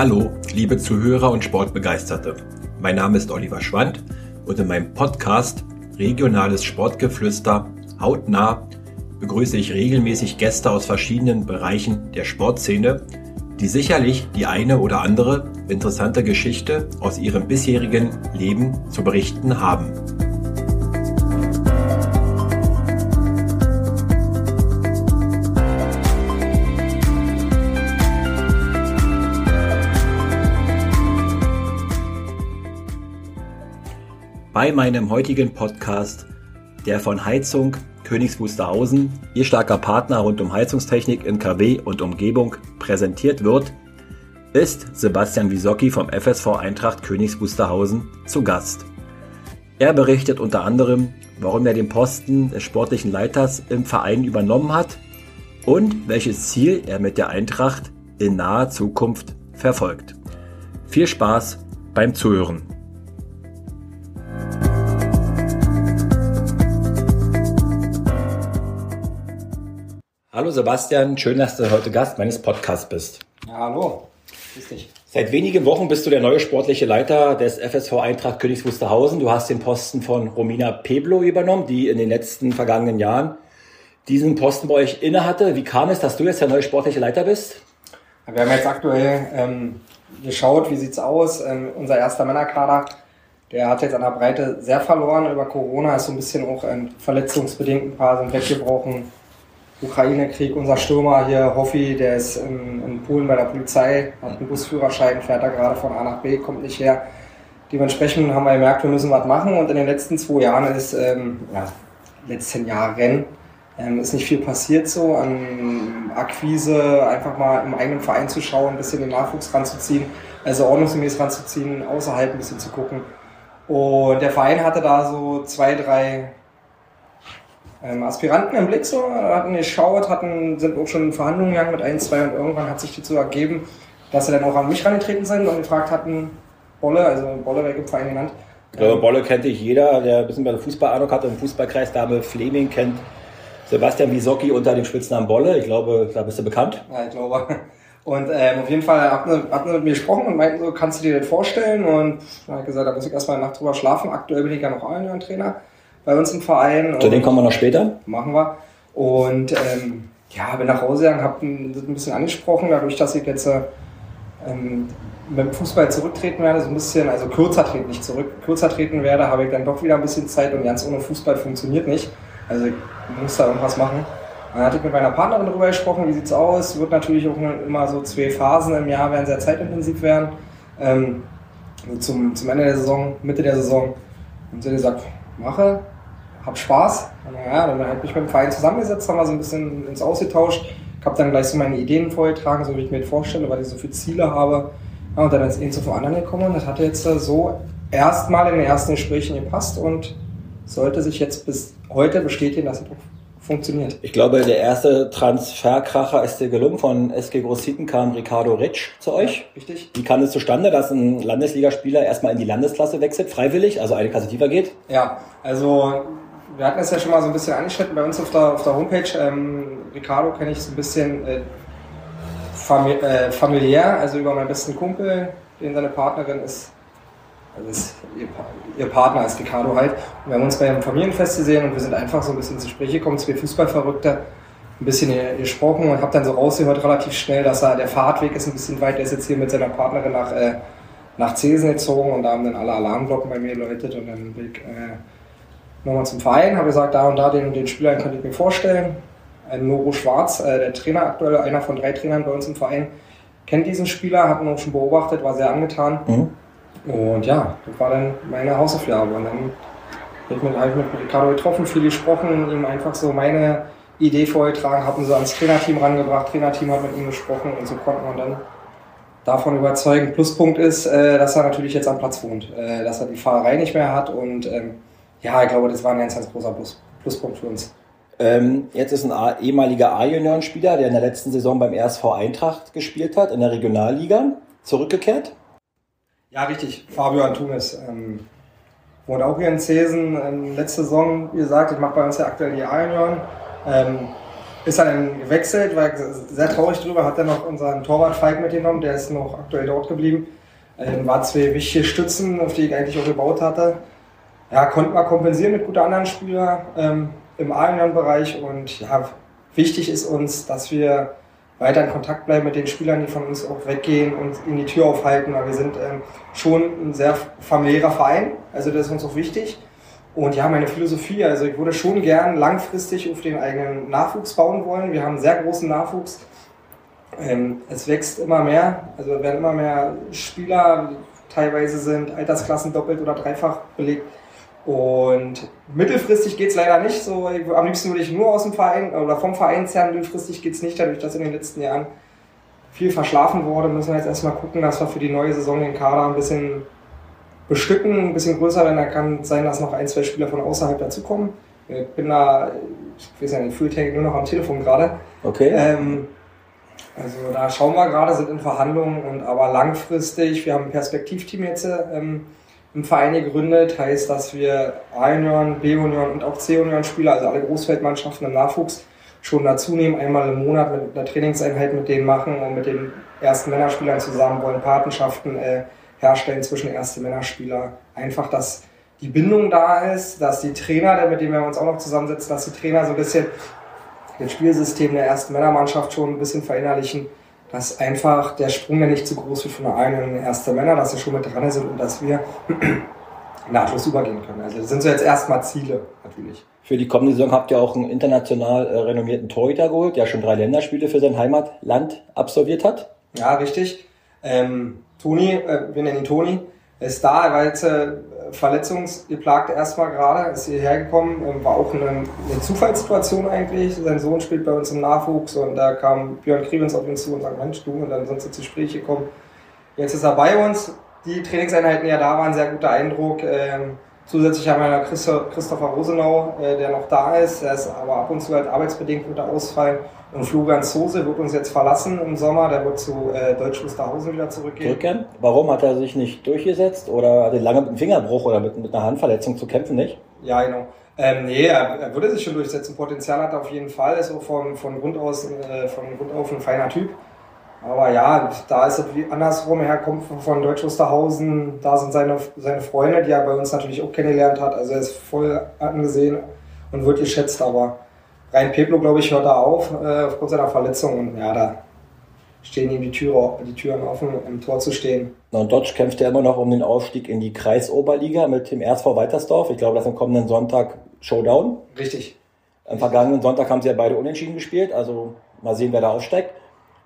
Hallo, liebe Zuhörer und Sportbegeisterte. Mein Name ist Oliver Schwand und in meinem Podcast Regionales Sportgeflüster hautnah begrüße ich regelmäßig Gäste aus verschiedenen Bereichen der Sportszene, die sicherlich die eine oder andere interessante Geschichte aus ihrem bisherigen Leben zu berichten haben. Bei meinem heutigen Podcast, der von Heizung Königs Wusterhausen, Ihr starker Partner rund um Heizungstechnik in KW und Umgebung, präsentiert wird, ist Sebastian Wisocki vom FSV Eintracht Königs Wusterhausen zu Gast. Er berichtet unter anderem, warum er den Posten des sportlichen Leiters im Verein übernommen hat und welches Ziel er mit der Eintracht in naher Zukunft verfolgt. Viel Spaß beim Zuhören. Hallo Sebastian, schön, dass du heute Gast meines Podcasts bist. Ja, hallo, grüß dich. Seit wenigen Wochen bist du der neue sportliche Leiter des FSV Eintracht Königs Wusterhausen. Du hast den Posten von Romina Peblo übernommen, die in den letzten vergangenen Jahren diesen Posten bei euch innehatte. Wie kam es, dass du jetzt der neue sportliche Leiter bist? Wir haben jetzt aktuell ähm, geschaut, wie sieht's aus. Ähm, unser erster Männerkader, der hat jetzt an der Breite sehr verloren über Corona, ist so ein bisschen auch ähm, verletzungsbedingt ein paar sind weggebrochen Ukraine-Krieg. Unser Stürmer hier, Hoffi, der ist in, in, Polen bei der Polizei, hat einen Busführerschein, fährt da gerade von A nach B, kommt nicht her. Dementsprechend haben wir gemerkt, wir müssen was machen und in den letzten zwei Jahren ist, ähm, ja, letzten Jahren, ähm, ist nicht viel passiert so an Akquise, einfach mal im eigenen Verein zu schauen, ein bisschen den Nachwuchs ranzuziehen, also ordnungsgemäß ranzuziehen, außerhalb ein bisschen zu gucken. Und der Verein hatte da so zwei, drei ähm, Aspiranten im Blick so, hatten geschaut, hatten, sind auch schon in Verhandlungen gegangen mit ein, zwei und irgendwann hat sich dazu ergeben, dass sie dann auch an mich rangetreten sind und gefragt hatten, Bolle, also Bolle weg im Verein genannt. Ich glaube, Bolle kennt dich jeder, der ein bisschen bei der Fußballahnung hat, im Fußballkreis Dame Fleming kennt Sebastian Wisocki unter dem Spitznamen Bolle. Ich glaube, da bist du bekannt. Ja, ich glaube. Und ähm, auf jeden Fall hatten sie, hatten sie mit mir gesprochen und meinten so, kannst du dir das vorstellen? Und dann habe ich gesagt, da muss ich erstmal eine Nacht drüber schlafen. Aktuell bin ich ja noch ein Trainer bei uns im Verein. Zu dem kommen wir noch später. Machen wir. Und ähm, ja, bin nach Hause gegangen, habe ein bisschen angesprochen, dadurch, dass ich jetzt ähm, mit dem Fußball zurücktreten werde, so ein bisschen, also kürzer treten, nicht zurück, kürzer treten werde, habe ich dann doch wieder ein bisschen Zeit und ganz ohne Fußball funktioniert nicht. Also ich muss da irgendwas machen. Dann hatte ich mit meiner Partnerin darüber gesprochen, wie sieht's aus. Wird natürlich auch immer so zwei Phasen im Jahr werden sehr zeitintensiv werden. Ähm, zum, zum Ende der Saison, Mitte der Saison. Und sie hat gesagt, mache, hab Spaß. Und ja, dann habe ich mich mit dem Verein zusammengesetzt, haben wir so ein bisschen ins Ausgetauscht. Ich habe dann gleich so meine Ideen vorgetragen, so wie ich mir das vorstelle, weil ich so viele Ziele habe. Ja, und dann ist eben zu anderen gekommen und das hatte jetzt so erstmal in den ersten Gesprächen gepasst und sollte sich jetzt bis heute bestätigen, dass es funktioniert. Ich glaube, der erste Transferkracher ist dir gelungen. Von SG Grossiten kam Ricardo Ritsch zu euch. Ja, richtig. Wie kam es zustande, dass ein Landesligaspieler erstmal in die Landesklasse wechselt, freiwillig, also eine Klasse tiefer geht? Ja, also wir hatten es ja schon mal so ein bisschen angeschnitten bei uns auf der, auf der Homepage. Ähm, Ricardo kenne ich so ein bisschen äh, famili äh, familiär, also über meinen besten Kumpel, den seine Partnerin ist also ist ihr, ihr, Partner ist Ricardo halt. Und wir haben uns bei einem Familienfest gesehen und wir sind einfach so ein bisschen ins Gespräch gekommen, zwei Fußballverrückte, ein bisschen gesprochen und habe dann so rausgehört relativ schnell, dass er, der Fahrtweg ist ein bisschen weit, der ist jetzt hier mit seiner Partnerin nach, äh, nach Zesen gezogen und da haben dann alle Alarmglocken bei mir geläutet und dann bin ich äh, nochmal zum Verein, habe gesagt, da und da den, den Spieler könnte ich mir vorstellen. Ein Noro Schwarz, äh, der Trainer aktuell, einer von drei Trainern bei uns im Verein, kennt diesen Spieler, hat ihn auch schon beobachtet, war sehr angetan. Mhm. Und ja, das war dann meine Hausaufgabe. Und dann habe ich mit, hab ich mit Ricardo getroffen, viel gesprochen, ihm einfach so meine Idee vorgetragen, habe ihn so ans Trainerteam rangebracht, Trainerteam hat mit ihm gesprochen und so konnten wir dann davon überzeugen. Pluspunkt ist, äh, dass er natürlich jetzt am Platz wohnt, äh, dass er die Fahrerei nicht mehr hat und ähm, ja, ich glaube, das war ein ganz, ganz großer Plus, Pluspunkt für uns. Ähm, jetzt ist ein ehemaliger A-Junioren-Spieler, der in der letzten Saison beim RSV Eintracht gespielt hat, in der Regionalliga, zurückgekehrt. Ja, richtig. Fabio Antunes. Ähm, wohnt auch hier in Cesen. Ähm, letzte Saison, wie gesagt, ich mache bei uns ja aktuell die A-Junioren. Ähm, ist dann gewechselt, war sehr traurig drüber, hat er noch unseren Torwart Falk mitgenommen, der ist noch aktuell dort geblieben. Ähm, war zwei wichtige Stützen, auf die ich eigentlich auch gebaut hatte. Ja, konnten wir kompensieren mit guten anderen Spielern ähm, im A-Bereich und ja, wichtig ist uns, dass wir weiter in Kontakt bleiben mit den Spielern, die von uns auch weggehen und in die Tür aufhalten, weil wir sind ähm, schon ein sehr familiärer Verein, also das ist uns auch wichtig. Und ja, meine Philosophie, also ich würde schon gern langfristig auf den eigenen Nachwuchs bauen wollen. Wir haben einen sehr großen Nachwuchs. Ähm, es wächst immer mehr, also werden immer mehr Spieler, teilweise sind Altersklassen doppelt oder dreifach belegt. Und mittelfristig geht es leider nicht. So, am liebsten würde ich nur aus dem Verein oder vom Verein zerren. Mittelfristig geht es nicht, dadurch, dass in den letzten Jahren viel verschlafen wurde. Müssen wir jetzt erstmal gucken, dass wir für die neue Saison den Kader ein bisschen bestücken, ein bisschen größer werden. Da kann sein, dass noch ein, zwei Spieler von außerhalb dazukommen. Ich bin da, ich weiß ja nicht, fühle nur noch am Telefon gerade. Okay. Ähm, also da schauen wir gerade, sind in Verhandlungen und aber langfristig, wir haben ein Perspektivteam jetzt ähm, im Verein gegründet, heißt, dass wir A-Union, B-Union und auch C-Union-Spieler, also alle Großfeldmannschaften im Nachwuchs, schon dazu nehmen, einmal im Monat mit einer Trainingseinheit mit denen machen und mit den ersten Männerspielern zusammen wollen Patenschaften äh, herstellen zwischen ersten Männerspieler. Einfach, dass die Bindung da ist, dass die Trainer, mit denen wir uns auch noch zusammensetzen, dass die Trainer so ein bisschen das Spielsystem der ersten Männermannschaft schon ein bisschen verinnerlichen, dass einfach der Sprung ja nicht zu groß wird von der einen ersten Männer, dass sie schon mit dran sind und dass wir nahtlos übergehen können. Also das sind so jetzt erstmal Ziele natürlich. Für die kommende Saison habt ihr auch einen international äh, renommierten Torhüter geholt, der schon drei Länderspiele für sein Heimatland absolviert hat. Ja, richtig. Ähm, Toni, äh, wir nennen ihn Toni, ist da, er war jetzt äh, verletzungsgeplagt erstmal gerade, ist hierher gekommen, ähm, war auch eine, eine, Zufallssituation eigentlich. Sein Sohn spielt bei uns im Nachwuchs und da kam Björn Kriebens auf ihn zu und sagt, Mensch, du, und dann sind sie zu Gespräch gekommen. Jetzt ist er bei uns. Die Trainingseinheiten, die ja da waren, sehr guter Eindruck. Ähm, zusätzlich haben wir noch Christopher Rosenau, äh, der noch da ist. Er ist aber ab und zu halt arbeitsbedingt wird er ausfallen. Und Florian Soße wird uns jetzt verlassen im Sommer, der wird zu äh, Deutsch Wusterhausen wieder zurückgehen. Zurückkehren? Warum hat er sich nicht durchgesetzt oder hatte lange mit einem Fingerbruch oder mit, mit einer Handverletzung zu kämpfen, nicht? Ja, genau. Ähm, nee, er, er, würde sich schon durchsetzen. Potenzial hat er auf jeden Fall, ist auch von, von Grund aus, äh, von Grund auf ein feiner Typ. Aber ja, da ist es wie andersrum. Er kommt von Deutsch Wusterhausen, da sind seine, seine Freunde, die er bei uns natürlich auch kennengelernt hat. Also er ist voll angesehen und wird geschätzt, aber Rein Peplo, glaube ich, hört da auf äh, aufgrund seiner Verletzung und ja, da stehen ihm die, Türe, die Türen offen, im Tor zu stehen. Und Dodge kämpft ja immer noch um den Aufstieg in die Kreisoberliga mit dem RSV Weitersdorf. Ich glaube, das ist am kommenden Sonntag Showdown. Richtig. Am vergangenen Sonntag haben sie ja beide unentschieden gespielt, also mal sehen, wer da aufsteigt.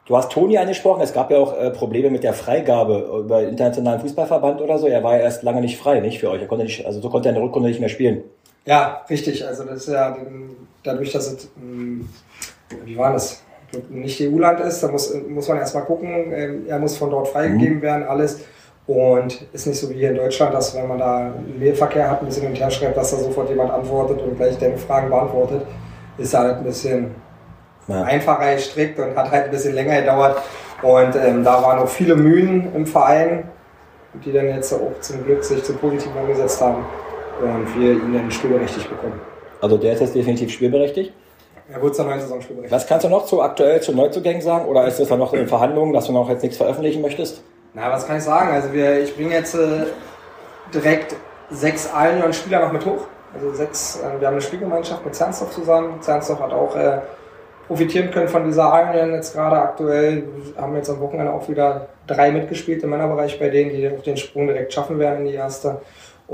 Du hast Toni angesprochen, es gab ja auch äh, Probleme mit der Freigabe über den Internationalen Fußballverband oder so. Er war ja erst lange nicht frei, nicht für euch. Er konnte nicht, also so konnte er in der Rückrunde nicht mehr spielen. Ja, richtig. Also das ist ja dadurch, dass es, hm, wie war das? nicht EU-Land ist, da muss, muss man erstmal gucken, ähm, er muss von dort freigegeben mhm. werden, alles. Und ist nicht so wie hier in Deutschland, dass wenn man da Mailverkehr hat, ein bisschen und her schreibt, dass da sofort jemand antwortet und gleich deine Fragen beantwortet, ist halt ein bisschen ja. einfacher gestrickt und hat halt ein bisschen länger gedauert. Und ähm, da waren noch viele Mühen im Verein, die dann jetzt auch zum Glück sich zum Positiven umgesetzt haben und wir ihn dann spielberechtigt bekommen. Also der ist jetzt definitiv spielberechtigt? Er wird zur neuen Saison spielberechtigt. Was kannst du noch zu aktuell zu Neuzugängen sagen? Oder ist das dann noch in Verhandlungen, dass du noch jetzt nichts veröffentlichen möchtest? Na, was kann ich sagen? Also wir, ich bringe jetzt äh, direkt sechs allen Spieler noch mit hoch. Also sechs, äh, wir haben eine Spielgemeinschaft mit Zernsdorf zusammen. Zernsdorf hat auch äh, profitieren können von dieser Allen jetzt gerade aktuell. Wir haben jetzt am Wochenende auch wieder drei mitgespielt im Männerbereich bei denen, die den Sprung direkt schaffen werden in die erste.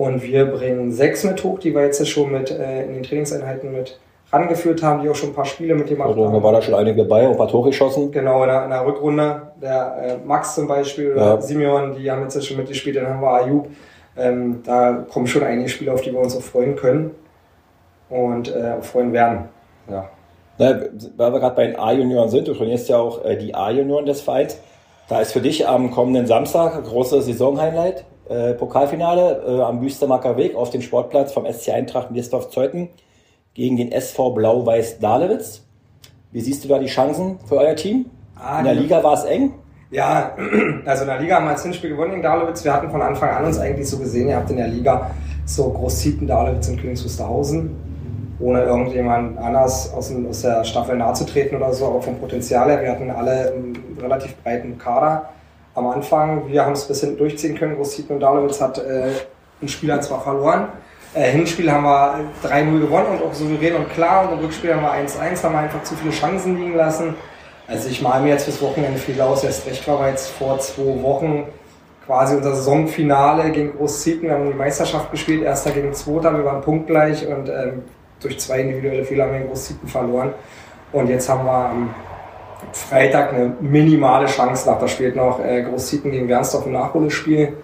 Und wir bringen sechs mit hoch, die wir jetzt schon mit äh, in den Trainingseinheiten mit rangeführt haben, die auch schon ein paar Spiele mitgemacht also, haben. Da war da schon einige auch ein paar Tore geschossen. Genau, in der, in der Rückrunde. Der äh, Max zum Beispiel oder ja. Simeon, die haben jetzt schon mitgespielt, dann haben wir Ayub. Ähm, da kommen schon einige Spiele, auf die wir uns auch freuen können und äh, freuen werden. Ja. Na, weil wir gerade bei den A-Junioren sind, du trainierst ja auch äh, die A-Junioren des Vereins. Da ist für dich am kommenden Samstag ein großes Saisonhighlight äh, Pokalfinale äh, am Büstermarker Weg auf dem Sportplatz vom SC Eintracht Mirsdorf-Zeuthen gegen den SV Blau-Weiß Dahlewitz. Wie siehst du da die Chancen für euer Team? Ah, in der Liga war es eng. Ja, also in der Liga haben wir das Hinspiel gewonnen gegen Dahlewitz. Wir hatten von Anfang an uns eigentlich so gesehen, ihr habt in der Liga so Großzieten, Dahlewitz und Königs Wusterhausen. ohne irgendjemand anders aus, aus der Staffel nahe zu treten oder so, aber vom Potenzial her, wir hatten alle einen relativ breiten Kader am Anfang. Wir haben es ein bisschen durchziehen können. Großzieten und Dalowitz hat äh, ein Spieler zwar verloren, äh, Hinspiel haben wir 3-0 gewonnen und auch souverän und klar. Und im Rückspiel haben wir 1-1, haben wir einfach zu viele Chancen liegen lassen. Also ich male mir jetzt fürs Wochenende viel aus. Erst recht war jetzt vor zwei Wochen quasi unser Saisonfinale gegen Großzieten. Wir haben die Meisterschaft gespielt, erster gegen zweiter. Wir waren punktgleich und ähm, durch zwei individuelle Fehler haben wir gegen Großzieten verloren. Und jetzt haben wir am Freitag eine minimale Chance nach. Da spielt noch äh, Großzieten gegen Wernsdorf ein Nachholspiel.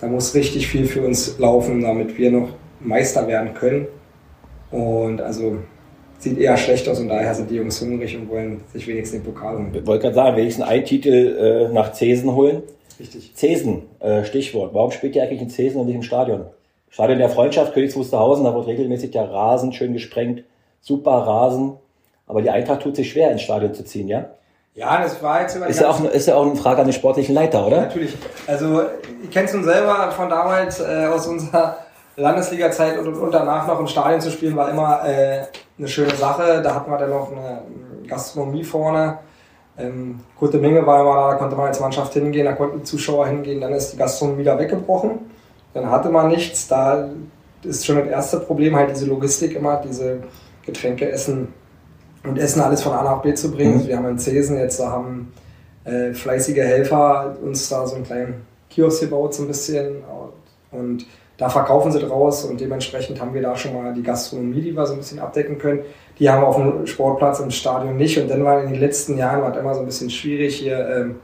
Da muss richtig viel für uns laufen, damit wir noch Meister werden können. Und also sieht eher schlecht aus und daher sind die Jungs hungrig und wollen sich wenigstens den Pokal holen. Ich wollte gerade sagen, wenigstens einen Titel äh, nach Zesen holen. Richtig. Zesen, äh, Stichwort. Warum spielt ihr eigentlich in Zesen und nicht im Stadion? Stadion der Freundschaft, Königs Wusterhausen, da wird regelmäßig der Rasen schön gesprengt. Super Rasen. Aber die Eintracht tut sich schwer, ins Stadion zu ziehen, ja? Ja, das war jetzt immer ist ja, auch, ist ja auch eine Frage an den sportlichen Leiter, oder? Natürlich. Also, ich kenne es nun selber von damals äh, aus unserer Landesliga-Zeit und, und, danach noch im Stadion zu spielen, war immer äh, eine schöne Sache. Da hatten wir dann noch eine Gastronomie vorne. Ähm, gute Menge war immer da, da konnte man als Mannschaft hingehen, da konnten Zuschauer hingehen, dann ist die Gastronomie wieder weggebrochen. Dann hatte man nichts. Da ist schon das erste Problem, halt diese Logistik immer, diese Getränke, Essen und Essen alles von A nach B zu bringen. Mhm. Also wir haben in Cesen jetzt, da haben äh, fleißige Helfer uns da so einen kleinen Kiosk gebaut, so ein bisschen. Und da verkaufen sie draus und dementsprechend haben wir da schon mal die Gastronomie, die wir so ein bisschen abdecken können. Die haben wir auf dem Sportplatz im Stadion nicht und dann war in den letzten Jahren war immer so ein bisschen schwierig hier. Ähm,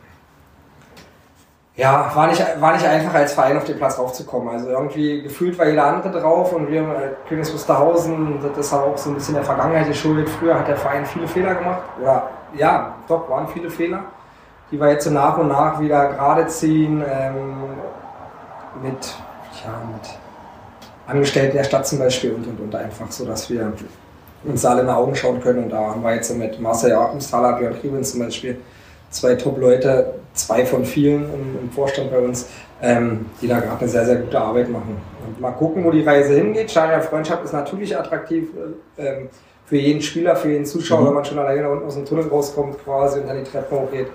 ja, war nicht, war nicht einfach als Verein auf den Platz raufzukommen. Also irgendwie gefühlt war jeder andere drauf und wir äh, Königs Wusterhausen, das ist auch so ein bisschen der Vergangenheit geschuldet. Früher hat der Verein viele Fehler gemacht. Oder ja, doch, waren viele Fehler, die wir jetzt so nach und nach wieder gerade ziehen ähm, mit ja, mit Angestellten der Stadt zum Beispiel und, und, und einfach so, dass wir uns alle in die Augen schauen können. Und da haben wir jetzt mit Marcel Jakobsthaler, Björn Kriebens zum Beispiel zwei Top-Leute, zwei von vielen im, im Vorstand bei uns, ähm, die da gerade eine sehr, sehr gute Arbeit machen. Und mal gucken, wo die Reise hingeht. Schneider Freundschaft ist natürlich attraktiv äh, ähm, für jeden Spieler, für jeden Zuschauer, mhm. wenn man schon alleine da unten aus dem Tunnel rauskommt quasi und dann die Treppe hochgeht.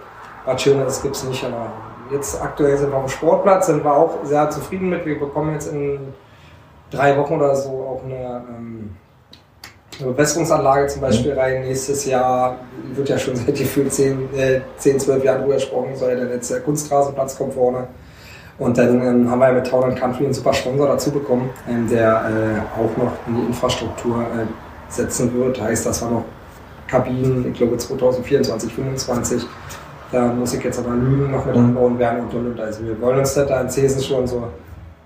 Was Schöneres gibt es nicht, aber jetzt aktuell sind wir auf dem Sportplatz, sind wir auch sehr zufrieden mit. Wir bekommen jetzt in drei Wochen oder so auch eine, ähm, eine Bewässerungsanlage zum Beispiel mhm. rein. Nächstes Jahr wird ja schon seit gefühlt 10, äh, 10 12 Jahren drüber gesprochen, soll der letzte Kunstrasenplatz kommt vorne. Und dann ähm, haben wir mit Town Country einen super Sponsor dazu bekommen, ähm, der äh, auch noch in die Infrastruktur äh, setzen wird. Heißt, dass wir noch Kabinen, ich glaube 2024, 2025 da muss ich jetzt aber Lügen noch mit mhm. anbauen werden und und und. Also wir wollen uns das da in Cesen schon so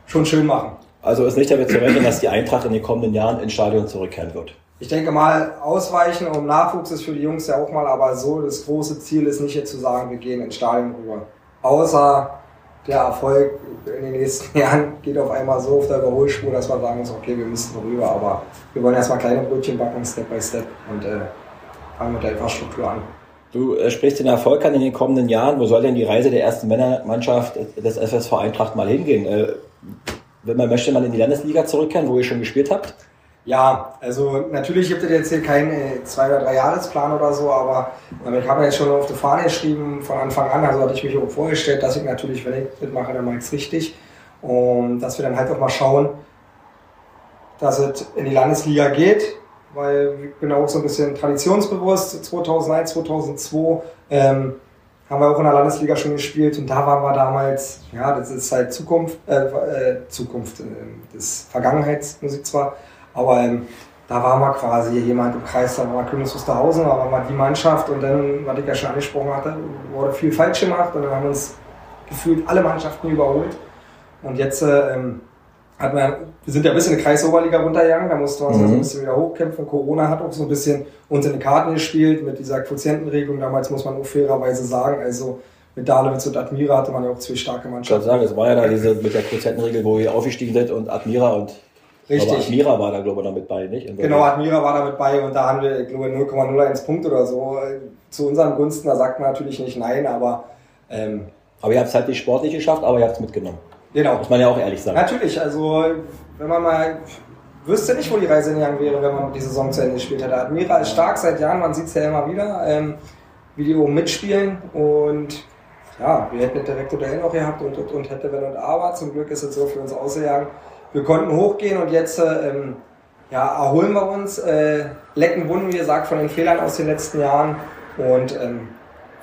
schon schön machen. Also ist nicht damit zu rechnen, dass die Eintracht in den kommenden Jahren ins Stadion zurückkehren wird. Ich denke mal, ausweichen um Nachwuchs ist für die Jungs ja auch mal, aber so das große Ziel ist nicht jetzt zu sagen, wir gehen ins Stadion rüber. Außer der Erfolg in den nächsten Jahren geht auf einmal so auf der Überholspur, dass man sagen muss, okay, wir müssen rüber, aber wir wollen erstmal kleine Brötchen backen, Step by Step und äh, fangen mit der Infrastruktur an. Du äh, sprichst den Erfolg an in den kommenden Jahren. Wo soll denn die Reise der ersten Männermannschaft des FSV Eintracht mal hingehen? Äh, wenn man möchte, mal in die Landesliga zurückkehren, wo ihr schon gespielt habt? Ja, also natürlich gibt es jetzt hier keinen äh, zwei- oder drei Jahresplan oder so, aber ähm, ich habe jetzt schon auf die Fahne geschrieben von Anfang an, also hatte ich mich auch vorgestellt, dass ich natürlich, wenn ich mitmache, dann mache ich es richtig. Und dass wir dann halt auch mal schauen, dass es in die Landesliga geht weil ich bin auch so ein bisschen traditionsbewusst. 2001, 2002 ähm, haben wir auch in der Landesliga schon gespielt und da waren wir damals, ja, das ist halt Zukunft, äh, äh, Zukunft, äh, das Vergangenheitsmusik zwar, aber ähm, da waren wir quasi jemand im Kreis, da war Königs Wusterhausen, da war mal die Mannschaft und dann, was ich ja schon angesprochen hatte, wurde viel falsch gemacht und dann haben uns gefühlt alle Mannschaften überholt und jetzt ähm, hat man, wir sind ja ein bisschen in der Kreisoberliga runtergegangen, da mussten wir uns mhm. also ein bisschen wieder hochkämpfen. Corona hat auch so ein bisschen uns in die Karten gespielt mit dieser Quotientenregelung. Damals muss man auch fairerweise sagen, also mit Dalewitz und Admira hatte man ja auch zwei starke Mannschaften. Ich kann sagen, es war ja da diese mit der Quotientenregel, wo ihr aufgestiegen seid und Admira und Richtig. Aber Admira war da, glaube ich, noch mit bei, nicht? Genau, Admira war da mit bei und da haben wir, ich glaube, 0,01 Punkt oder so zu unseren Gunsten. Da sagt man natürlich nicht nein, aber. Ähm, aber ihr habt es halt nicht sportlich geschafft, aber ihr habt es mitgenommen. Genau. Muss man ja auch ehrlich sagen. Natürlich, also wenn man mal wüsste nicht, wo die Reise hingegangen wäre, wenn man die Saison zu Ende gespielt hätte. Admira ist stark seit Jahren, man sieht es ja immer wieder, ähm, wie die oben mitspielen und ja, wir hätten ein direkte Duell noch gehabt und, und, und hätte wenn und aber. Zum Glück ist es so für uns ausgegangen. Wir konnten hochgehen und jetzt ähm, ja, erholen wir uns, äh, lecken Wunden, wie gesagt, von den Fehlern aus den letzten Jahren und ähm,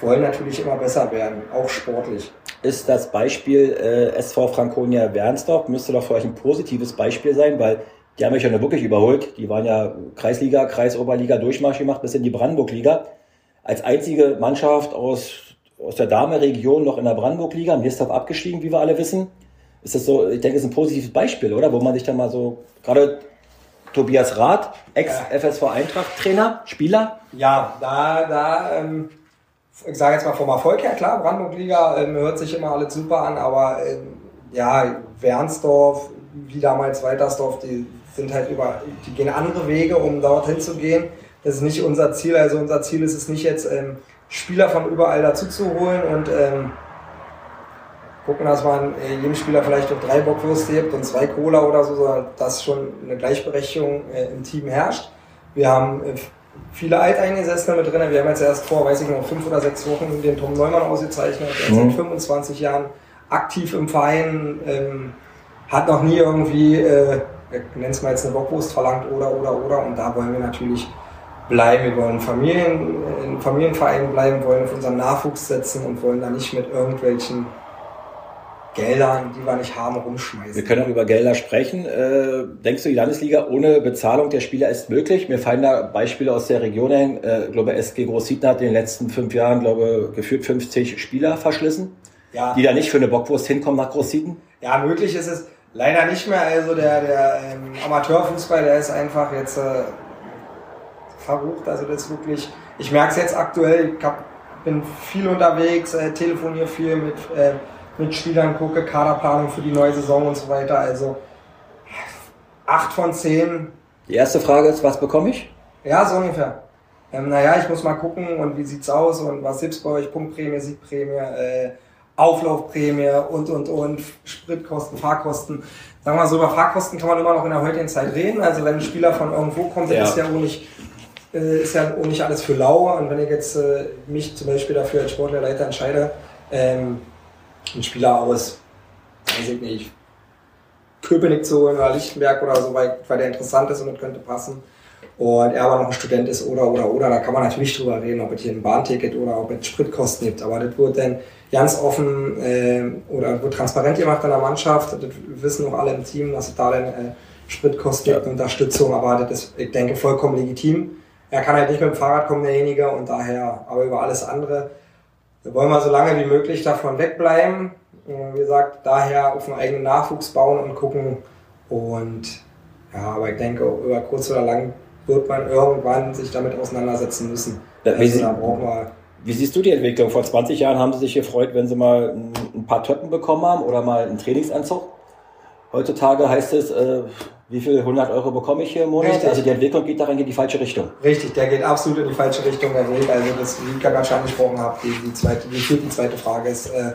wollen natürlich immer besser werden, auch sportlich. Ist das Beispiel äh, SV Franconia Wernsdorf, müsste doch für euch ein positives Beispiel sein, weil die haben euch ja nur wirklich überholt. Die waren ja Kreisliga, Kreisoberliga, Durchmarsch gemacht bis in die Brandenburg-Liga. Als einzige Mannschaft aus, aus der Dame-Region noch in der Brandenburg-Liga, Mirstorf abgestiegen, wie wir alle wissen. Ist das so, ich denke, es ist ein positives Beispiel, oder? Wo man sich dann mal so, gerade Tobias Rath, Ex-FSV Eintracht-Trainer, Spieler. Ja, da, da, ähm, ich sage jetzt mal vom Erfolg her, klar, Brandenburg-Liga ähm, hört sich immer alles super an, aber ähm, ja, Wernsdorf, wie damals Waltersdorf, die sind halt über, die gehen andere Wege, um dorthin zu gehen. Das ist nicht unser Ziel. Also unser Ziel ist es nicht jetzt, ähm, Spieler von überall dazu zu holen und ähm, gucken, dass man äh, jedem Spieler vielleicht noch drei Bockwürste gibt und zwei Cola oder so, sondern dass schon eine Gleichberechtigung äh, im Team herrscht. Wir haben äh, viele Alteingesessene mit drin. Wir haben jetzt erst vor, weiß ich noch, fünf oder sechs Wochen den Tom Neumann ausgezeichnet. Er ist mhm. seit 25 Jahren aktiv im Verein, ähm, hat noch nie irgendwie, äh, nennt es mal jetzt eine Bockwurst verlangt oder, oder, oder. Und da wollen wir natürlich bleiben. Wir wollen Familien, in Familienvereinen bleiben, wollen auf unseren Nachwuchs setzen und wollen da nicht mit irgendwelchen Geldern, die wir nicht haben, rumschmeißen. Wir können auch über Gelder sprechen. Äh, denkst du, die Landesliga ohne Bezahlung der Spieler ist möglich? Mir fallen da Beispiele aus der Region ein. Äh, ich glaube, SG Großsiedler hat in den letzten fünf Jahren, glaube geführt 50 Spieler verschlissen, ja. die da nicht für eine Bockwurst hinkommen nach Großsieden. Ja, möglich ist es leider nicht mehr. Also der, der ähm, Amateurfußball, der ist einfach jetzt äh, verrucht. Also das ist wirklich, ich merke es jetzt aktuell, ich hab, bin viel unterwegs, äh, telefoniere viel mit, äh, mit Spielern, gucke Kaderplanung für die neue Saison und so weiter. Also acht von zehn. Die erste Frage ist, was bekomme ich? Ja, so ungefähr. Ähm, naja, ich muss mal gucken und wie sieht's aus und was gibt's bei euch? Punktprämie, Siegprämie, äh, Auflaufprämie und, und, und, Spritkosten, Fahrkosten. Sagen wir mal so, über Fahrkosten kann man immer noch in der heutigen Zeit reden. Also wenn ein Spieler von irgendwo kommt, ja. ist ja auch nicht äh, ist ja auch nicht alles für lau. Und wenn ich jetzt äh, mich zum Beispiel dafür als Sportlerleiter entscheide, ähm, einen Spieler aus, weiß ich nicht, Köpenick zu holen oder Lichtenberg oder so, weil, weil der interessant ist und das könnte passen. Und er aber noch ein Student ist oder oder oder, da kann man natürlich drüber reden, ob es hier ein Bahnticket oder ob es Spritkosten gibt. Aber das wird dann ganz offen äh, oder wird transparent gemacht in der Mannschaft. Das wissen auch alle im Team, dass es da dann äh, Spritkosten gibt, Unterstützung, aber das ist, ich denke, vollkommen legitim. Er kann halt nicht mit dem Fahrrad kommen, derjenige, und daher, aber über alles andere wir wollen wir so lange wie möglich davon wegbleiben. Wie gesagt, daher auf einen eigenen Nachwuchs bauen und gucken. Und ja, aber ich denke, über kurz oder lang wird man irgendwann sich damit auseinandersetzen müssen. Ja, also, da brauchen wir wie siehst du die Entwicklung? Vor 20 Jahren haben sie sich gefreut, wenn sie mal ein paar Töppen bekommen haben oder mal einen Trainingsanzug. Heutzutage heißt es, äh, wie viel 100 Euro bekomme ich hier im Monat? Richtig. Also die Entwicklung geht daran in die falsche Richtung. Richtig, der geht absolut in die falsche Richtung, der Weg. Also das, wie ich gerade schon angesprochen habe, die, die, zweite, die, die zweite Frage ist, äh,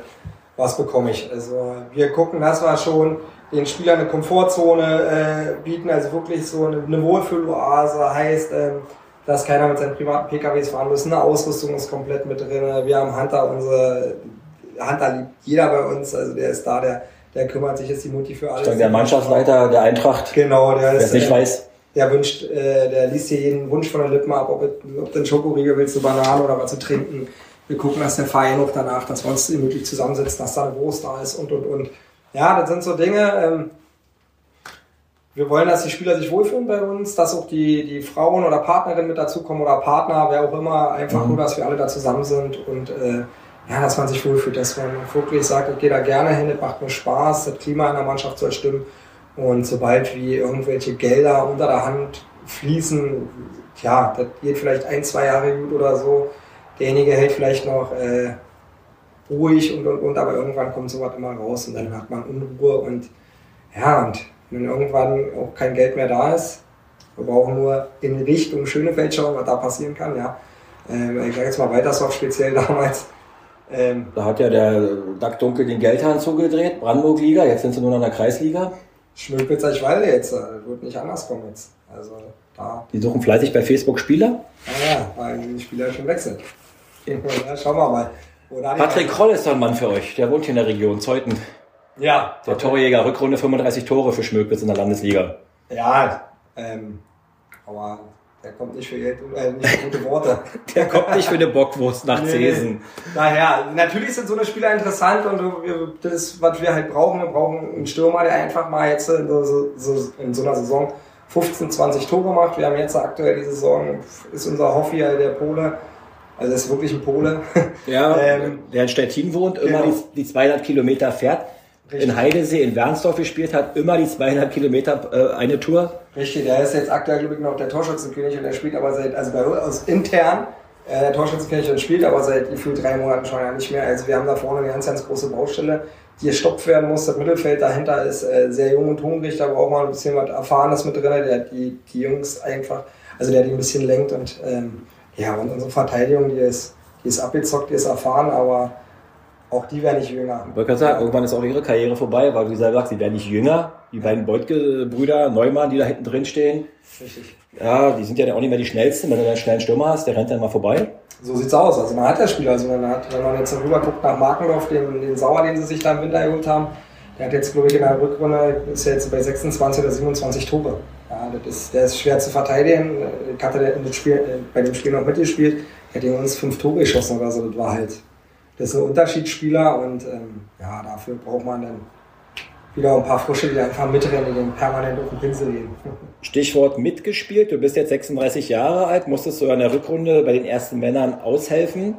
was bekomme ich? Also wir gucken, dass wir schon den Spielern eine Komfortzone äh, bieten, also wirklich so eine, eine Wohlfühloase, heißt, äh, dass keiner mit seinen privaten PKWs fahren muss. Eine Ausrüstung ist komplett mit drin. Wir haben Hunter, unsere Hunter liebt jeder bei uns, also der ist da, der der kümmert sich jetzt die Mutti für alles. Der Mannschaftsleiter der Eintracht. Genau, der ist. Wer es nicht äh, weiß. Der wünscht, äh, der liest hier jeden Wunsch von den Lippen ab, ob, ob du einen Schokoriegel willst, eine Banane oder was zu trinken. Wir gucken, dass der Verein auch danach, dass wir uns möglich zusammensetzen, dass da eine Wurst da ist und und und. Ja, das sind so Dinge. Ähm, wir wollen, dass die Spieler sich wohlfühlen bei uns, dass auch die, die Frauen oder Partnerinnen mit dazukommen oder Partner, wer auch immer, einfach mhm. nur, dass wir alle da zusammen sind und äh, ja, dass man sich wohlfühlt, dass man wirklich sagt, ich gehe da gerne hin, es macht mir Spaß, das Klima in der Mannschaft soll stimmen. Und sobald wie irgendwelche Gelder unter der Hand fließen, ja, das geht vielleicht ein, zwei Jahre gut oder so. Derjenige hält vielleicht noch äh, ruhig und, und, und, aber irgendwann kommt sowas immer raus und dann hat man Unruhe und ja, und wenn irgendwann auch kein Geld mehr da ist, wir brauchen nur in Richtung Schönefeld schauen, was da passieren kann, ja. Ähm, ich sage jetzt mal Weitersdorf speziell damals, ähm, da hat ja der Dack Dunkel den Geldhahn zugedreht, Brandenburg-Liga, jetzt sind sie nur noch in der Kreisliga. Schmökwitz Eichwalde jetzt. Das wird nicht anders kommen jetzt. Also da. Die suchen fleißig bei Facebook Spieler. Naja, weil die Spieler schon wechseln. Ja, schauen wir mal. Patrick Kroll ist doch ein Mann für euch. Der wohnt hier in der Region, Zeuthen. Ja. Der Torjäger, Rückrunde 35 Tore für Schmökwitz in der Landesliga. Ja, ähm, aber der kommt nicht für, Geld, äh, nicht für gute Worte. der kommt nicht für eine Bockwurst nach nee, Zesen. Daher, natürlich sind so eine Spieler interessant und das ist, was wir halt brauchen. Wir brauchen einen Stürmer, der einfach mal jetzt in so, so, in so einer Saison 15, 20 Tore macht. Wir haben jetzt aktuell die Saison, ist unser Hoffi, der Pole, also das ist wirklich ein Pole. Ja, ähm, der in Stettin wohnt, immer genau. die, die 200 Kilometer fährt. Richtig. In Heidesee, in Wernsdorf gespielt hat, immer die 200 Kilometer äh, eine Tour. Richtig, der ist jetzt aktuell, glaube ich, noch der Torschützenkönig und der spielt aber seit, also bei uns intern, äh, der Torschützenkönig und spielt aber seit gefühlt drei Monaten schon ja nicht mehr. Also wir haben da vorne eine ganz, ganz große Baustelle, die gestoppt werden muss. Das Mittelfeld dahinter ist äh, sehr jung und hungrig, da braucht man ein bisschen was Erfahrenes mit drin, der die, die Jungs einfach, also der die ein bisschen lenkt und ähm, ja, und unsere Verteidigung, die ist, die ist abgezockt, die ist erfahren, aber auch die werden nicht jünger. Ich wollte gerade sagen, irgendwann ist auch ihre Karriere vorbei, weil wie gesagt, sie werden nicht jünger. Die beiden Beutke-Brüder, Neumann, die da hinten drin stehen. Richtig. Ja, die sind ja auch nicht mehr die schnellsten. Wenn du einen schnellen Stürmer hast, der rennt dann mal vorbei. So sieht's aus. Also man hat ja Spieler. Also man hat, wenn man jetzt rüber guckt nach Markendorf, den, den Sauer, den sie sich da im Winter geholt haben, der hat jetzt, glaube ich, in der Rückrunde, ist ja jetzt bei 26 oder 27 Tore. Ja, das ist, der ist schwer zu verteidigen. Ich hatte in Spiel, äh, bei dem Spiel noch mitgespielt. Er hat uns fünf Tore geschossen oder so. Das war halt, das ist ein Unterschiedsspieler und ähm, ja, dafür braucht man dann wieder ein paar Frische, die einfach mitrennen, die permanent auf den Pinsel gehen. Stichwort mitgespielt. Du bist jetzt 36 Jahre alt, musstest du in der Rückrunde bei den ersten Männern aushelfen.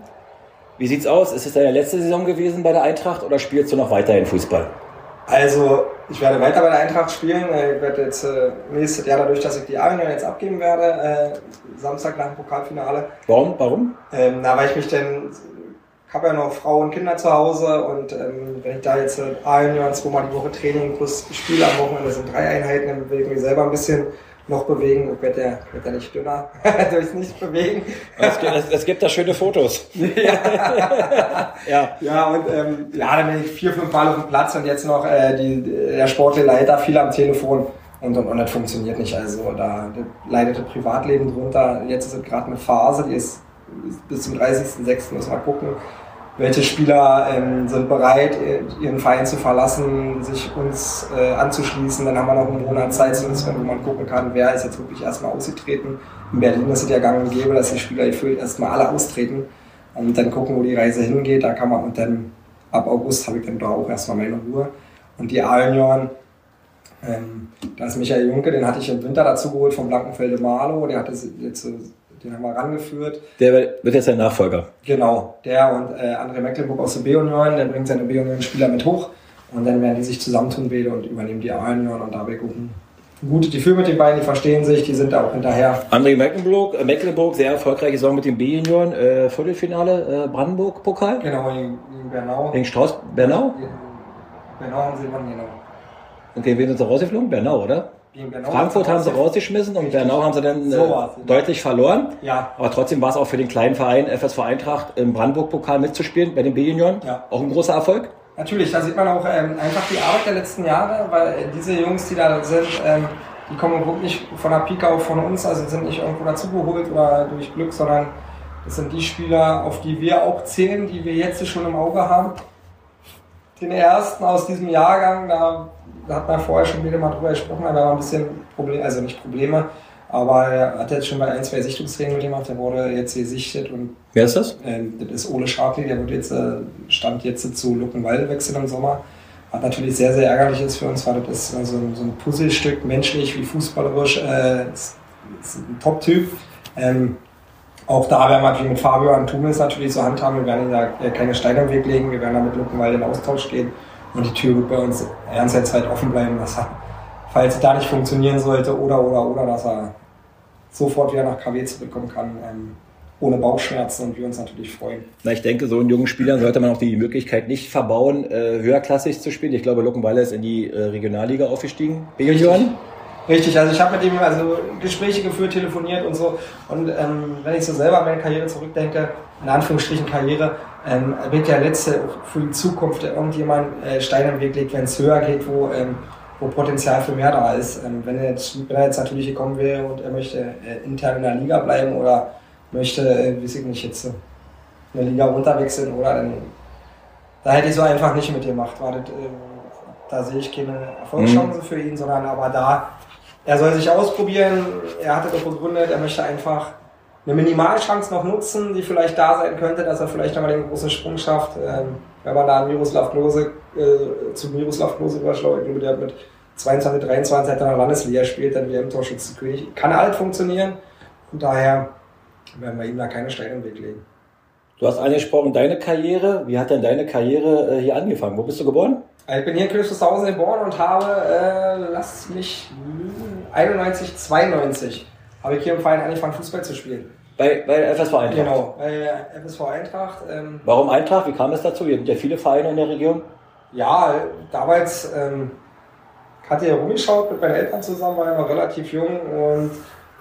Wie sieht's aus? Ist es deine letzte Saison gewesen bei der Eintracht oder spielst du noch weiterhin Fußball? Also, ich werde weiter bei der Eintracht spielen. Ich werde jetzt äh, nächstes Jahr, dadurch, dass ich die Arena jetzt abgeben werde, äh, Samstag nach dem Pokalfinale. Warum? Warum? Ähm, na, weil ich mich denn, habe ja noch Frau und Kinder zu Hause und ähm, wenn ich da jetzt äh, ein zweimal die Woche Training plus Spiele am Wochenende sind drei Einheiten, dann will ich mich selber ein bisschen noch bewegen. Ich werde ja, werd ja nicht dünner durchs Nicht-Bewegen. Es gibt, es, es gibt da schöne Fotos. ja. ja. ja, und ähm, ja, dann bin ich vier, fünf Mal auf dem Platz und jetzt noch äh, die, der sportliche Leiter viel am Telefon. Und, und, und das funktioniert nicht. Also da leidet das Privatleben drunter. Jetzt ist es gerade eine Phase, die ist bis zum 30.06. müssen wir gucken welche Spieler ähm, sind bereit, ihren Verein zu verlassen, sich uns äh, anzuschließen. Dann haben wir noch einen Monat Zeit, wo man gucken kann, wer ist jetzt wirklich erstmal ausgetreten. In Berlin ist es ja gang und gäbe, dass die Spieler gefühlt erstmal alle austreten und dann gucken, wo die Reise hingeht. Da kann man und dann ab August habe ich dann da auch erstmal meine Ruhe. Und die A-Junioren, ähm, da ist Michael Junke, den hatte ich im Winter dazu geholt vom Blankenfelde Malo. Der hatte jetzt den haben wir rangeführt. Der wird jetzt sein Nachfolger. Genau, der und äh, André Mecklenburg aus der B-Union, der bringt seine B-Union-Spieler mit hoch und dann werden die sich zusammentun beide und übernehmen die A-Union und dabei gucken. Gute Gefühl mit den beiden, die verstehen sich, die sind da auch hinterher. André Mecklenburg, äh, Mecklenburg sehr erfolgreiche Saison mit dem B-Union, äh, Viertelfinale äh, Brandenburg-Pokal. Genau, gegen, gegen Bernau. Gegen Strauß, Bernau? Bernau haben sie gewonnen, genau. Okay, wen sind sie rausgeflogen? Bernau, oder? Frankfurt haben sie rausgeschmissen und Bernau haben sie dann so äh, deutlich verloren. Ja. Aber trotzdem war es auch für den kleinen Verein FSV Eintracht im Brandenburg-Pokal mitzuspielen bei den B-Junioren. Ja. Auch ein großer Erfolg. Natürlich, da sieht man auch ähm, einfach die Arbeit der letzten Jahre, weil äh, diese Jungs, die da sind, ähm, die kommen wirklich von der Pika auf von uns, also sind nicht irgendwo dazugeholt oder durch Glück, sondern das sind die Spieler, auf die wir auch zählen, die wir jetzt schon im Auge haben. Den ersten aus diesem Jahrgang, da da hat man vorher schon wieder mal drüber gesprochen, da war ein bisschen Probleme, also nicht Probleme, aber er hat jetzt schon bei ein, zwei Sichtungstrainingen gemacht, der wurde jetzt gesichtet und. Wer ist das? Äh, das ist Ole Scharpli, der wird jetzt, äh, stand jetzt zu Luckenwalde wechseln im Sommer. Was natürlich sehr, sehr ärgerlich ist für uns, weil das ist so, so ein Puzzlestück, menschlich wie fußballerisch, äh, ist, ist ein Top-Typ. Ähm, auch da werden wir natürlich mit Fabio Antunes natürlich zur Hand haben. Wir werden ihm da keine Steine im Weg legen. Wir werden da mit Luckenwalde in Austausch gehen. Und die Tür wird bei uns ernst Zeit offen bleiben, dass er, falls es da nicht funktionieren sollte oder, oder, oder, dass er sofort wieder nach KW zurückkommen kann. Ähm, ohne Bauchschmerzen und wir uns natürlich freuen. Na, ich denke, so einen jungen Spielern sollte man auch die Möglichkeit nicht verbauen, äh, höherklassig zu spielen. Ich glaube, Luckenweiler ist in die äh, Regionalliga aufgestiegen. B-Junioren? Richtig, also ich habe mit ihm also Gespräche geführt, telefoniert und so. Und ähm, wenn ich so selber an meine Karriere zurückdenke, in Anführungsstrichen Karriere, ähm, wird ja letzte für die Zukunft irgendjemand äh, Steine im Weg legt, wenn es höher geht, wo ähm, wo Potenzial für mehr da ist. Ähm, wenn, er jetzt, wenn er jetzt natürlich gekommen wäre und er möchte äh, intern in der Liga bleiben oder möchte, äh, weiß ich nicht, jetzt eine Liga runterwechseln oder dann, da hätte ich so einfach nicht mit gemacht. War das, äh, da sehe ich keine Erfolgschance mhm. für ihn, sondern aber da, er soll sich ausprobieren. Er hatte doch begründet, er möchte einfach eine Minimalchance noch nutzen, die vielleicht da sein könnte, dass er vielleicht nochmal den großen Sprung schafft. Ähm, wenn man da Miroslav Klose, äh, zu Miroslav Klose überschlaut, ich glaube, der mit 22, 23 hat noch Landesliga spielt, dann wieder im Torschützenkönig. Kann halt funktionieren. Von daher werden wir ihm da keine Steine im Weg legen. Du hast angesprochen, deine Karriere. Wie hat denn deine Karriere äh, hier angefangen? Wo bist du geboren? Ich bin hier in Königswusterhausen geboren und habe, äh, lass mich 91, 92 habe ich hier im Verein angefangen, Fußball zu spielen. Bei, bei FSV Eintracht? Genau, bei FSV Eintracht. Ähm, Warum Eintracht? Wie kam es dazu? Ihr habt ja viele Vereine in der Region. Ja, damals ähm, hatte ich rumgeschaut mit meinen Eltern zusammen, war ja noch relativ jung und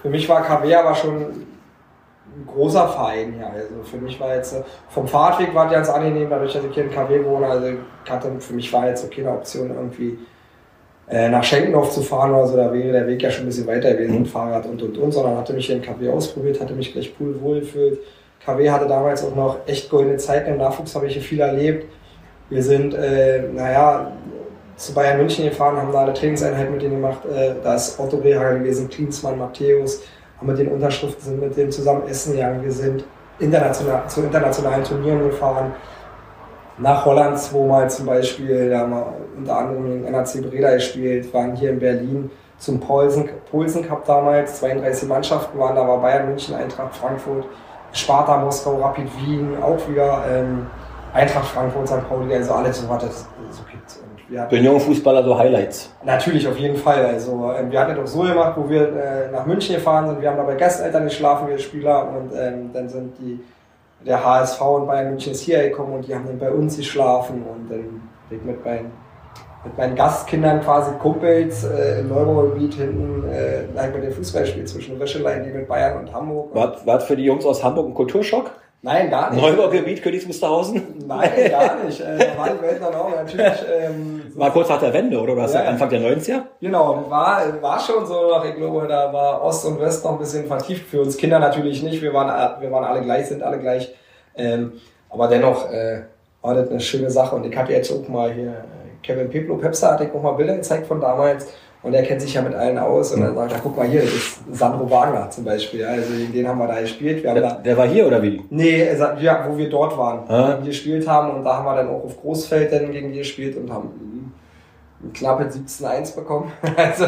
für mich war KW aber schon ein großer Verein ja. Also für mich war jetzt vom Fahrtweg war ganz angenehm, dadurch, dass ich hier in KW wohne. Also hatte, für mich war jetzt okay eine Option irgendwie äh, nach Schenkendorf zu fahren oder so, da wäre der Weg ja schon ein bisschen weiter gewesen mhm. Fahrrad und und und, sondern hatte mich hier in KW ausprobiert, hatte mich gleich cool wohlgefühlt. KW hatte damals auch noch echt goldene Zeiten im Nachwuchs, habe ich hier viel erlebt. Wir sind, äh, naja, zu Bayern München gefahren, haben da eine Trainingseinheit mit denen gemacht. Äh, da ist Otto Rehagel gewesen, Klinsmann, Matthäus, haben mit den Unterschriften, sind mit denen zusammen essen gegangen. Wir sind international, zu internationalen Turnieren gefahren nach Holland zweimal zum Beispiel, da haben wir unter anderem in NAC Breda gespielt, waren hier in Berlin zum Polsen, Polsen Cup damals, 32 Mannschaften waren da, war Bayern München, Eintracht Frankfurt, Sparta Moskau, Rapid Wien, auch wieder ähm, Eintracht Frankfurt, St. Pauli, also alles so was es so gibt. hatten, Für Fußballer so Highlights. Natürlich, auf jeden Fall. Also ähm, wir hatten das auch so gemacht, wo wir äh, nach München gefahren sind, wir haben da bei Gasteltern geschlafen, wir Spieler, und ähm, dann sind die der HSV und Bayern München ist hierher gekommen und die haben dann bei uns geschlafen und dann bin ich mit meinen, mit meinen Gastkindern quasi Kumpels äh, im Neubaugebiet hinten äh, mit dem Fußballspiel zwischen Wäschelein, die mit Bayern und Hamburg. War, war für die Jungs aus Hamburg ein Kulturschock? Nein, gar nicht. Neubaugebiet, Königs Wusterhausen? Nein, gar nicht. Äh, da war die Welt dann auch natürlich. Ähm, war kurz nach der Wende, oder? Du hast ja, Anfang der 90er? Genau, war, war schon so, ich glaube, da war Ost und West noch ein bisschen vertieft. Für uns Kinder natürlich nicht. Wir waren, wir waren alle gleich, sind alle gleich. Ähm, aber dennoch äh, war das eine schöne Sache. Und ich hatte jetzt auch mal hier äh, Kevin Piplo Pepsa, hatte ich auch mal Bilder gezeigt von damals. Und er kennt sich ja mit allen aus. Und dann sagt er, guck mal hier, das ist Sandro Wagner zum Beispiel. Also den haben wir da gespielt. Wir der, da, der war hier oder wie? Nee, ja, wo wir dort waren. Ah. Wir gespielt haben. Und da haben wir dann auch auf Großfeld dann gegen die gespielt und haben knappe 17-1 bekommen. also,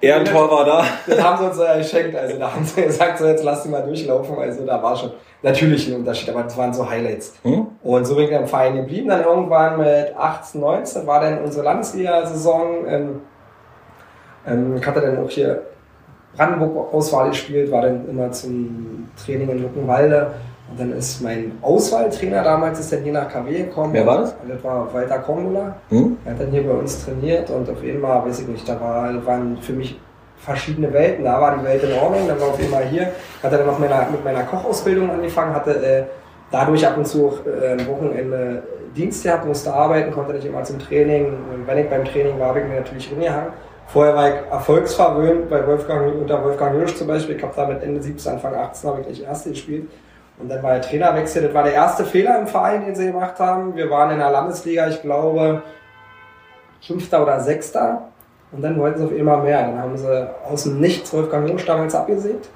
Ehrentor war da. Das haben sie uns äh, geschenkt. Also da haben sie gesagt, so jetzt lass die mal durchlaufen. Also da war schon natürlich ein Unterschied, aber das waren so Highlights. Hm? Und so bin ich im Verein geblieben. Dann irgendwann mit 18, 19 war dann unsere Landesliga-Saison. Ähm, ähm, ich hatte dann auch hier Brandenburg-Auswahl gespielt, war dann immer zum Training in Luckenwalde. Und dann ist mein Auswahltrainer damals ist dann hier nach KW gekommen. Wer war das? Das war Walter Kongula. Hm? Er hat dann hier bei uns trainiert und auf jeden Fall, weiß ich nicht, da war, waren für mich verschiedene Welten. Da war die Welt in Ordnung, dann war auf jeden Fall hier. Hat er dann noch mit meiner, mit meiner Kochausbildung angefangen, hatte äh, dadurch ab und zu auch, äh, ein Wochenende Dienst gehabt, musste arbeiten, konnte nicht immer zum Training. Und wenn ich beim Training war, habe ich mir natürlich hingehangen. Vorher war ich erfolgsverwöhnt bei Wolfgang, unter Wolfgang Hirsch zum Beispiel. Ich habe da mit Ende 17, Anfang 18 habe ich gleich Erste gespielt. Und dann war der Trainerwechsel. Das war der erste Fehler im Verein, den sie gemacht haben. Wir waren in der Landesliga, ich glaube, Fünfter oder Sechster. Und dann wollten sie auf immer mehr. Dann haben sie aus dem Nichts Wolfgang Jungsch damals abgesägt.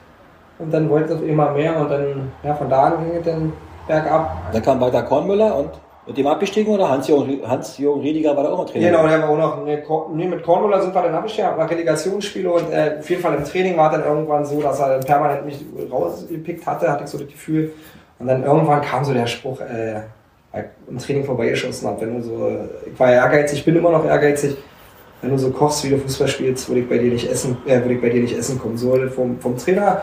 Und dann wollten sie auf immer mehr. Und dann, ja, von da an ging es dann bergab. Dann kam weiter Kornmüller und mit dem abgestiegen oder Hans-Jürgen Hans Riediger war da auch noch Trainer? Genau, der war auch noch. Nee, mit Kornmüller sind wir dann abgestiegen, war Relegationsspiele und äh, auf jeden Fall im Training war dann irgendwann so, dass er permanent mich rausgepickt hatte, hatte ich so das Gefühl. Und dann irgendwann kam so der Spruch, äh, im Training vorbeigeschossen hat, wenn du so, ich war ehrgeizig, ich bin immer noch ehrgeizig, wenn du so kochst, wie du Fußball spielst, würde ich bei dir nicht essen, äh, würde ich bei dir nicht essen kommen. So vom, vom Trainer.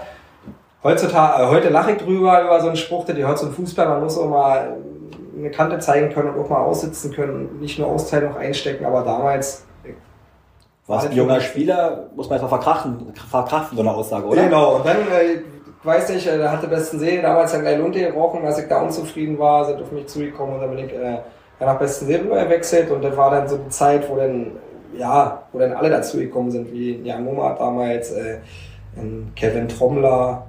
Heutzutage, äh, heute lache ich drüber über so einen Spruch, der hört so ein Fußball, man muss auch mal eine Kante zeigen können und auch mal aussitzen können, nicht nur Austeilung einstecken, aber damals. Was ein junger Spieler, muss man erstmal verkraften, verkraften, so eine Aussage, oder? Genau, und dann, äh, weiß nicht, äh, da hatte besten See damals dann gleich Lunte gebrochen, als ich da unzufrieden war, sind auf mich zugekommen und dann bin ich äh, nach besten See gewechselt und das war dann so die Zeit, wo dann ja, wo dann alle dazugekommen sind, wie Jan Nomat damals, äh, Kevin Trommler,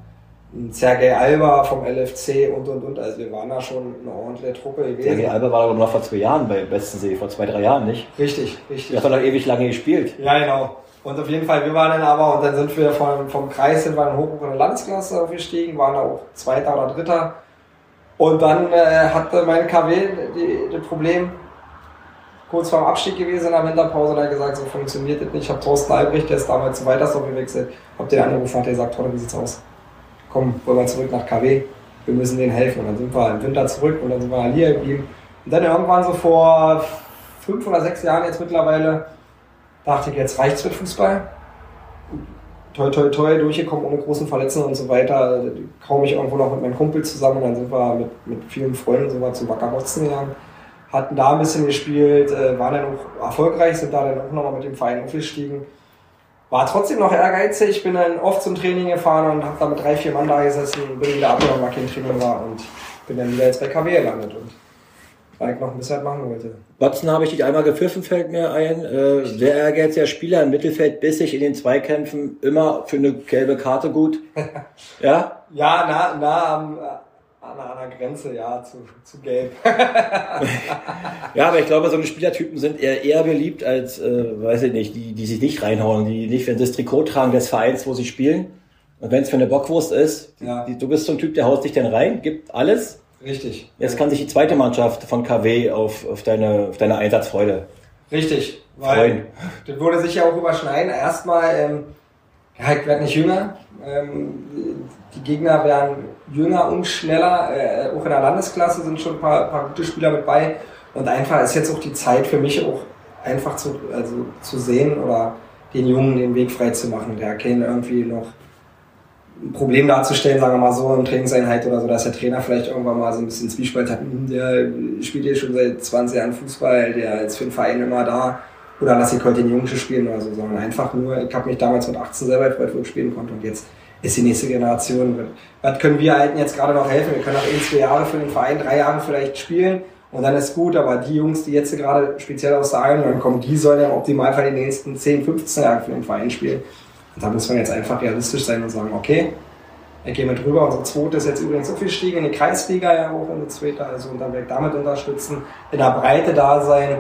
Sergei Alba vom LFC und und und. Also wir waren da schon eine ordentliche Truppe gewesen. Sergei Alba war aber noch vor zwei Jahren bei Bestensee, vor zwei, drei Jahren, nicht? Richtig, richtig. Der hat doch ewig lange gespielt. Ja, genau. Und auf jeden Fall, wir waren dann aber, und dann sind wir vom, vom Kreis, sind wir dann hoch in der Landesklasse aufgestiegen, waren da auch Zweiter oder Dritter. Und dann äh, hatte mein KW das Problem, kurz vor dem Abstieg gewesen in der Winterpause, da gesagt, so funktioniert das nicht. Ich habe Thorsten Albrecht, der ist damals zu Weitersdorf gewechselt, hab den angerufen, hat der gesagt, Torte, wie sieht's aus? Komm, wollen wir zurück nach KW, wir müssen denen helfen. Und dann sind wir im Winter zurück und dann sind wir hier geblieben. Und dann irgendwann so vor fünf oder sechs Jahren jetzt mittlerweile, dachte ich, jetzt reicht's mit Fußball. Toi, toi, toi, durchgekommen ohne großen Verletzungen und so weiter. Kaum ich irgendwo noch mit meinem Kumpel zusammen und dann sind wir mit, mit vielen Freunden so mal zu Wacker Botzen gegangen. Hatten da ein bisschen gespielt, äh, waren dann auch erfolgreich, sind da dann auch nochmal mit dem Verein aufgestiegen. War trotzdem noch ehrgeizig, bin dann oft zum Training gefahren und habe da mit drei, vier Mann da gesessen, bin wieder abgehauen, weil kein Training war und bin dann wieder jetzt bei KW gelandet. Und weil ich noch ein bisschen machen wollte. Batzen habe ich dich einmal gepfiffen, fällt mir ein. Äh, sehr ehrgeiziger Spieler im Mittelfeld, bissig in den Zweikämpfen, immer für eine gelbe Karte gut. ja? Ja, nah, nah am, an einer Grenze, ja, zu, zu gelb. ja, aber ich glaube, so eine Spielertypen sind eher, eher beliebt als, äh, weiß ich nicht, die, die sich nicht reinhauen, die nicht für das Trikot tragen des Vereins, wo sie spielen. Und wenn es für eine Bockwurst ist, ja. die, du bist so ein Typ, der haut dich dann rein, gibt alles Richtig. Jetzt kann sich die zweite Mannschaft von KW auf, auf, deine, auf deine Einsatzfreude Richtig, weil freuen. das würde sich ja auch überschneiden. Erstmal, ähm, ja, ich nicht jünger. Ähm, die Gegner werden jünger und schneller. Äh, auch in der Landesklasse sind schon ein paar, paar gute Spieler mit bei. Und einfach ist jetzt auch die Zeit für mich auch einfach zu, also zu sehen oder den Jungen den Weg frei zu machen. Der kennt irgendwie noch ein Problem darzustellen, sagen wir mal so, in Trainingseinheit oder so, dass der Trainer vielleicht irgendwann mal so ein bisschen Zwiespalt hat, hm, der spielt hier schon seit 20 Jahren Fußball, der ist für den Verein immer da, oder lass ich heute den Jungs spielen oder so, sondern einfach nur, ich habe mich damals mit 18 selber gefreut, wo ich spielen konnte und jetzt ist die nächste Generation. Was können wir Alten jetzt gerade noch helfen? Wir können noch ein, zwei Jahre für den Verein, drei Jahre vielleicht spielen und dann ist gut, aber die Jungs, die jetzt gerade speziell aus der Einladung kommen, die sollen ja im Optimalfall die nächsten 10, 15 Jahre für den Verein spielen. Und da muss man jetzt einfach realistisch sein und sagen, okay, ich gehe mit rüber. Unsere zweite ist jetzt übrigens aufgestiegen in die Kreisliga ja auch in die zweite, also und dann werde ich damit unterstützen. In der Breite da sein,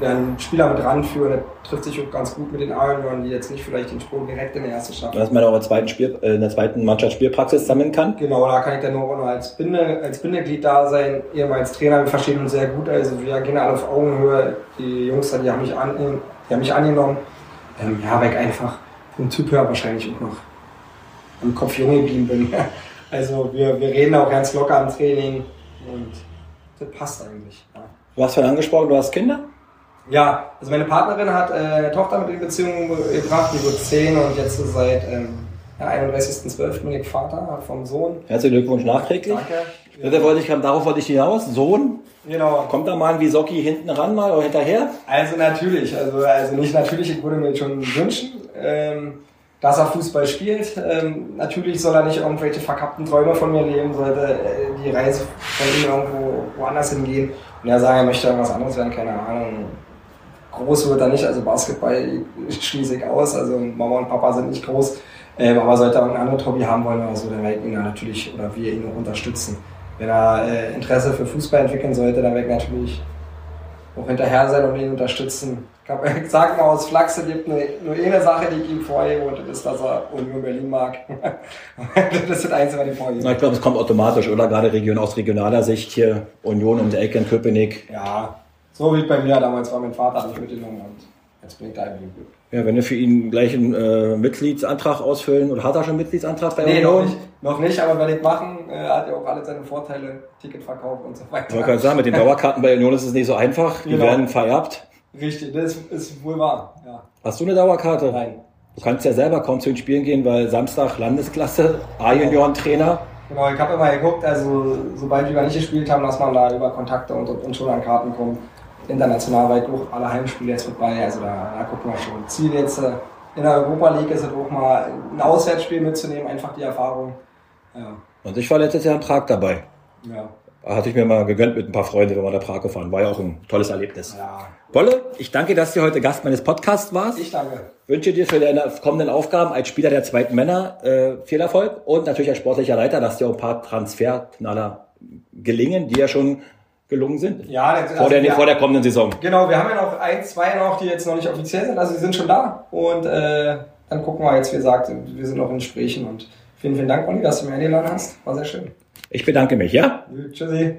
werden Spieler mit ranführen, das trifft sich auch ganz gut mit den Ironman, die jetzt nicht vielleicht den Sprung direkt in der erste schaffen. Dass man auch in der zweiten, Spiel, äh, in der zweiten Mannschaft Spielpraxis sammeln kann? Genau, da kann ich dann nur als, Binde, als Bindeglied da sein, ehemals Trainer, wir verstehen uns sehr gut, also wir gehen alle auf Augenhöhe, die Jungs, die haben mich, an, die haben mich angenommen. Ähm, ja, weil ich einfach vom Typ her wahrscheinlich auch noch am Kopf jung geblieben bin. Also wir, wir reden auch ganz locker am Training und das passt eigentlich. Ja. Du hast vorhin angesprochen, du hast Kinder? Ja, also meine Partnerin hat äh, eine Tochter mit in Beziehung gebracht, die wird 10 und jetzt seit ähm, ja, 31.12. bin ich Vater vom Sohn. Herzlichen Glückwunsch nachträglich. Danke. Ja. Wollte ich, darauf wollte ich hinaus. Sohn? Genau. Kommt da mal ein Wisocki hinten ran mal oder hinterher? Also natürlich, also, also nicht natürlich, ich würde mir schon wünschen. Ähm, dass er Fußball spielt. Ähm, natürlich soll er nicht irgendwelche verkappten Träume von mir leben, sollte äh, die Reise von ihm irgendwo woanders hingehen. Und er sagt, er möchte irgendwas anderes werden, keine Ahnung. Groß wird er nicht, also Basketball schließe ich aus, also Mama und Papa sind nicht groß. Ähm, aber sollte er irgendein anderes Hobby haben wollen oder so, dann werden wir ihn natürlich oder wir ihn auch unterstützen. Wenn er äh, Interesse für Fußball entwickeln sollte, dann werden wir natürlich auch hinterher sein und ihn unterstützen. Ich sag mal aus Flachse gibt nur, nur eine Sache, die ich ihm vorhebe und das ist, dass er Union Berlin mag. das ist das Einzige, was ich vorhebe. Na, ich glaube, es kommt automatisch, oder? Gerade Region, aus regionaler Sicht hier Union um die Ecke in Köpenick. Ja, so wie bei mir damals war mein Vater mich mitgenommen und jetzt bin ich da im Glück. Ja, wenn wir für ihn gleich einen äh, Mitgliedsantrag ausfüllen oder hat er schon einen Mitgliedsantrag bei nee, Union? Noch nicht, noch nicht, aber werde ich machen. Er hat ja auch alle seine Vorteile, Ticketverkauf und so weiter. Ich wollte sagen, mit den Dauerkarten bei Union ist es nicht so einfach. Die genau. werden vererbt. Richtig, das ist wohl wahr. Ja. Hast du eine Dauerkarte? Nein. Du kannst ja selber kaum zu den Spielen gehen, weil Samstag Landesklasse, A-Junioren-Trainer. Genau, ich habe immer geguckt, also sobald wir nicht gespielt haben, dass man da über Kontakte und, und schon an Karten kommt. International weit auch alle Heimspiele jetzt mit bei, also da, da gucken wir schon. Ziel jetzt äh, in der Europa League ist es auch mal ein Auswärtsspiel mitzunehmen, einfach die Erfahrung. Ja. Und ich war letztes Jahr im Prag dabei. Ja. Hatte ich mir mal gegönnt mit ein paar Freunden, wenn wir nach Prag gefahren. War ja auch ein tolles Erlebnis. Ja. Wolle, ich danke, dass du heute Gast meines Podcasts warst. Ich danke. Wünsche dir für deine kommenden Aufgaben als Spieler der zweiten Männer äh, viel Erfolg und natürlich als sportlicher Leiter, dass dir auch ein paar Transferknaller gelingen, die ja schon gelungen sind. Ja, das, vor, der, wir- vor der kommenden Saison. Genau, wir haben ja noch ein, zwei noch, die jetzt noch nicht offiziell sind, also die sind schon da. Und äh, dann gucken wir jetzt, wie gesagt, wir sind noch in Gesprächen und vielen, vielen Dank, Olli, dass du mich eingeladen hast. War sehr schön. Ich bedanke mich, ja? Tschüssi.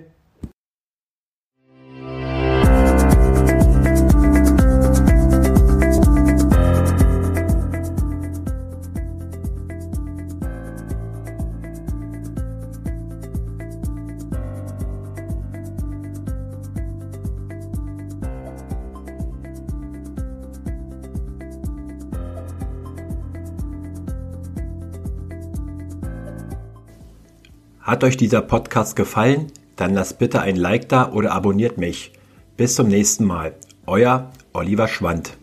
Hat euch dieser Podcast gefallen? Dann lasst bitte ein Like da oder abonniert mich. Bis zum nächsten Mal. Euer Oliver Schwand.